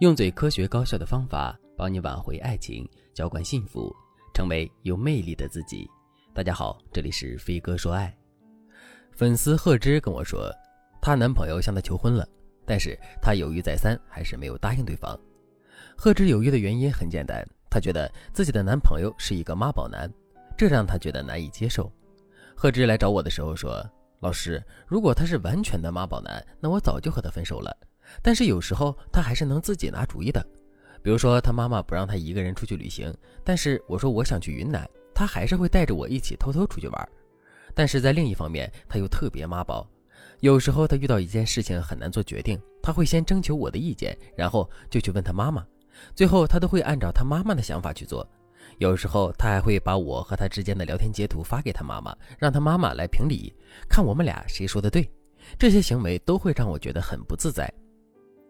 用最科学高效的方法帮你挽回爱情，浇灌幸福，成为有魅力的自己。大家好，这里是飞哥说爱。粉丝贺芝跟我说，她男朋友向她求婚了，但是她犹豫再三，还是没有答应对方。贺芝犹豫的原因很简单，她觉得自己的男朋友是一个妈宝男，这让她觉得难以接受。贺芝来找我的时候说：“老师，如果他是完全的妈宝男，那我早就和他分手了。”但是有时候他还是能自己拿主意的，比如说他妈妈不让他一个人出去旅行，但是我说我想去云南，他还是会带着我一起偷偷出去玩。但是在另一方面，他又特别妈宝，有时候他遇到一件事情很难做决定，他会先征求我的意见，然后就去问他妈妈，最后他都会按照他妈妈的想法去做。有时候他还会把我和他之间的聊天截图发给他妈妈，让他妈妈来评理，看我们俩谁说的对。这些行为都会让我觉得很不自在。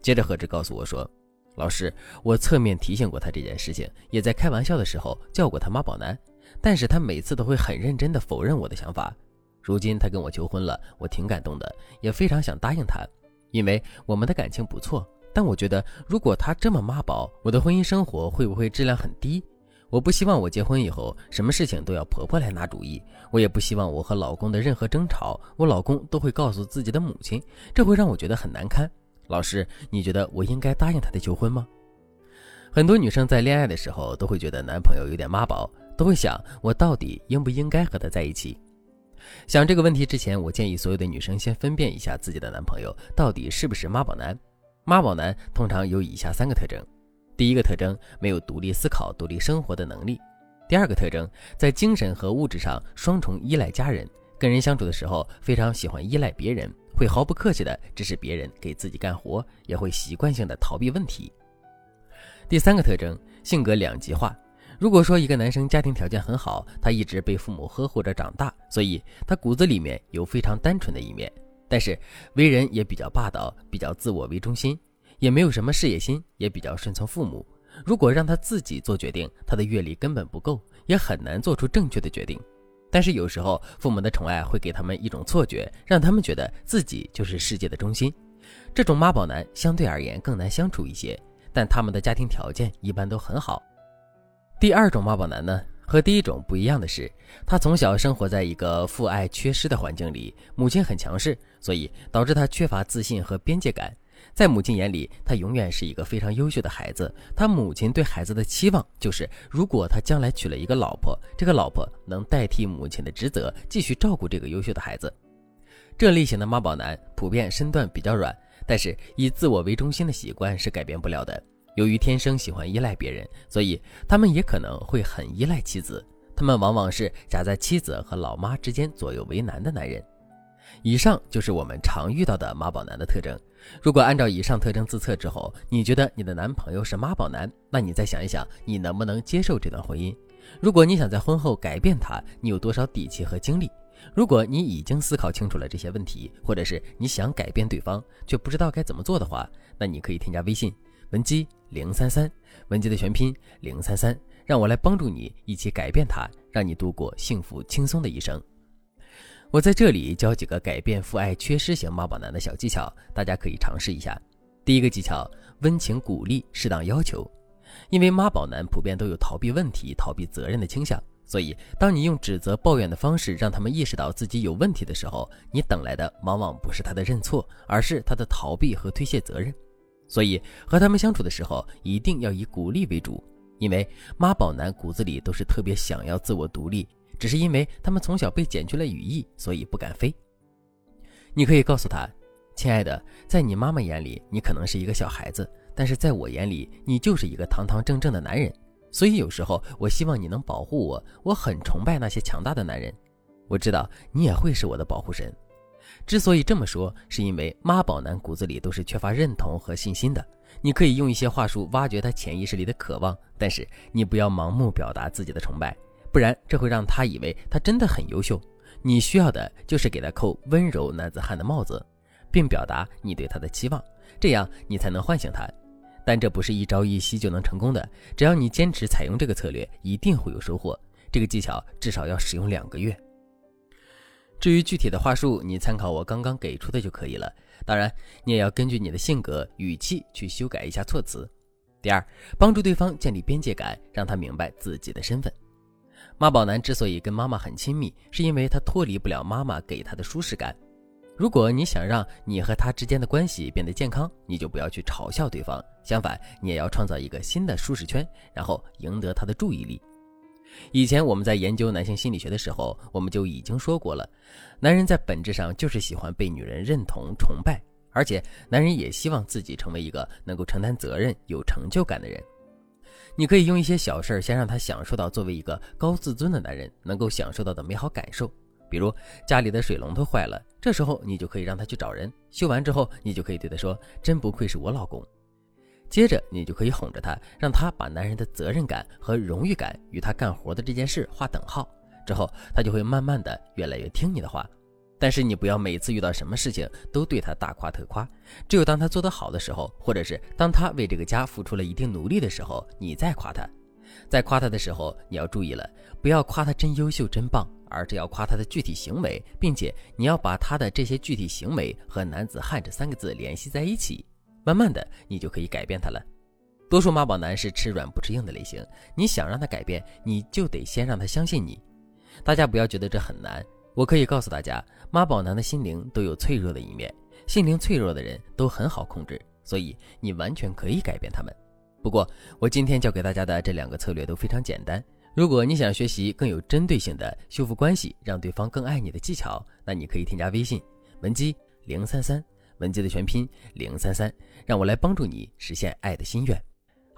接着，何志告诉我说：“老师，我侧面提醒过他这件事情，也在开玩笑的时候叫过他妈宝男，但是他每次都会很认真地否认我的想法。如今他跟我求婚了，我挺感动的，也非常想答应他，因为我们的感情不错。但我觉得，如果他这么妈宝，我的婚姻生活会不会质量很低？我不希望我结婚以后什么事情都要婆婆来拿主意，我也不希望我和老公的任何争吵，我老公都会告诉自己的母亲，这会让我觉得很难堪。”老师，你觉得我应该答应他的求婚吗？很多女生在恋爱的时候都会觉得男朋友有点妈宝，都会想我到底应不应该和他在一起。想这个问题之前，我建议所有的女生先分辨一下自己的男朋友到底是不是妈宝男。妈宝男通常有以下三个特征：第一个特征，没有独立思考、独立生活的能力；第二个特征，在精神和物质上双重依赖家人，跟人相处的时候非常喜欢依赖别人。会毫不客气地指使别人给自己干活，也会习惯性的逃避问题。第三个特征，性格两极化。如果说一个男生家庭条件很好，他一直被父母呵护着长大，所以他骨子里面有非常单纯的一面，但是为人也比较霸道，比较自我为中心，也没有什么事业心，也比较顺从父母。如果让他自己做决定，他的阅历根本不够，也很难做出正确的决定。但是有时候，父母的宠爱会给他们一种错觉，让他们觉得自己就是世界的中心。这种妈宝男相对而言更难相处一些，但他们的家庭条件一般都很好。第二种妈宝男呢，和第一种不一样的是，他从小生活在一个父爱缺失的环境里，母亲很强势，所以导致他缺乏自信和边界感。在母亲眼里，他永远是一个非常优秀的孩子。他母亲对孩子的期望就是，如果他将来娶了一个老婆，这个老婆能代替母亲的职责，继续照顾这个优秀的孩子。这类型的妈宝男普遍身段比较软，但是以自我为中心的习惯是改变不了的。由于天生喜欢依赖别人，所以他们也可能会很依赖妻子。他们往往是夹在妻子和老妈之间左右为难的男人。以上就是我们常遇到的妈宝男的特征。如果按照以上特征自测之后，你觉得你的男朋友是妈宝男，那你再想一想，你能不能接受这段婚姻？如果你想在婚后改变他，你有多少底气和精力？如果你已经思考清楚了这些问题，或者是你想改变对方却不知道该怎么做的话，那你可以添加微信文姬零三三，文姬的全拼零三三，让我来帮助你一起改变他，让你度过幸福轻松的一生。我在这里教几个改变父爱缺失型妈宝男的小技巧，大家可以尝试一下。第一个技巧，温情鼓励，适当要求。因为妈宝男普遍都有逃避问题、逃避责任的倾向，所以当你用指责、抱怨的方式让他们意识到自己有问题的时候，你等来的往往不是他的认错，而是他的逃避和推卸责任。所以和他们相处的时候，一定要以鼓励为主，因为妈宝男骨子里都是特别想要自我独立。只是因为他们从小被剪去了羽翼，所以不敢飞。你可以告诉他：“亲爱的，在你妈妈眼里，你可能是一个小孩子，但是在我眼里，你就是一个堂堂正正的男人。所以有时候，我希望你能保护我。我很崇拜那些强大的男人。我知道你也会是我的保护神。之所以这么说，是因为妈宝男骨子里都是缺乏认同和信心的。你可以用一些话术挖掘他潜意识里的渴望，但是你不要盲目表达自己的崇拜。”不然，这会让他以为他真的很优秀。你需要的就是给他扣温柔男子汉的帽子，并表达你对他的期望，这样你才能唤醒他。但这不是一朝一夕就能成功的，只要你坚持采用这个策略，一定会有收获。这个技巧至少要使用两个月。至于具体的话术，你参考我刚刚给出的就可以了。当然，你也要根据你的性格、语气去修改一下措辞。第二，帮助对方建立边界感，让他明白自己的身份。妈宝男之所以跟妈妈很亲密，是因为他脱离不了妈妈给他的舒适感。如果你想让你和他之间的关系变得健康，你就不要去嘲笑对方，相反，你也要创造一个新的舒适圈，然后赢得他的注意力。以前我们在研究男性心理学的时候，我们就已经说过了，男人在本质上就是喜欢被女人认同、崇拜。而且，男人也希望自己成为一个能够承担责任、有成就感的人。你可以用一些小事儿先让他享受到作为一个高自尊的男人能够享受到的美好感受，比如家里的水龙头坏了，这时候你就可以让他去找人修完之后，你就可以对他说：“真不愧是我老公。”接着，你就可以哄着他，让他把男人的责任感和荣誉感与他干活的这件事划等号，之后他就会慢慢的越来越听你的话。但是你不要每次遇到什么事情都对他大夸特夸，只有当他做得好的时候，或者是当他为这个家付出了一定努力的时候，你再夸他。在夸他的时候，你要注意了，不要夸他真优秀、真棒，而是要夸他的具体行为，并且你要把他的这些具体行为和“男子汉”这三个字联系在一起。慢慢的，你就可以改变他了。多数妈宝男是吃软不吃硬的类型，你想让他改变，你就得先让他相信你。大家不要觉得这很难。我可以告诉大家，妈宝男的心灵都有脆弱的一面，心灵脆弱的人都很好控制，所以你完全可以改变他们。不过，我今天教给大家的这两个策略都非常简单。如果你想学习更有针对性的修复关系，让对方更爱你的技巧，那你可以添加微信文姬零三三，文姬的全拼零三三，让我来帮助你实现爱的心愿。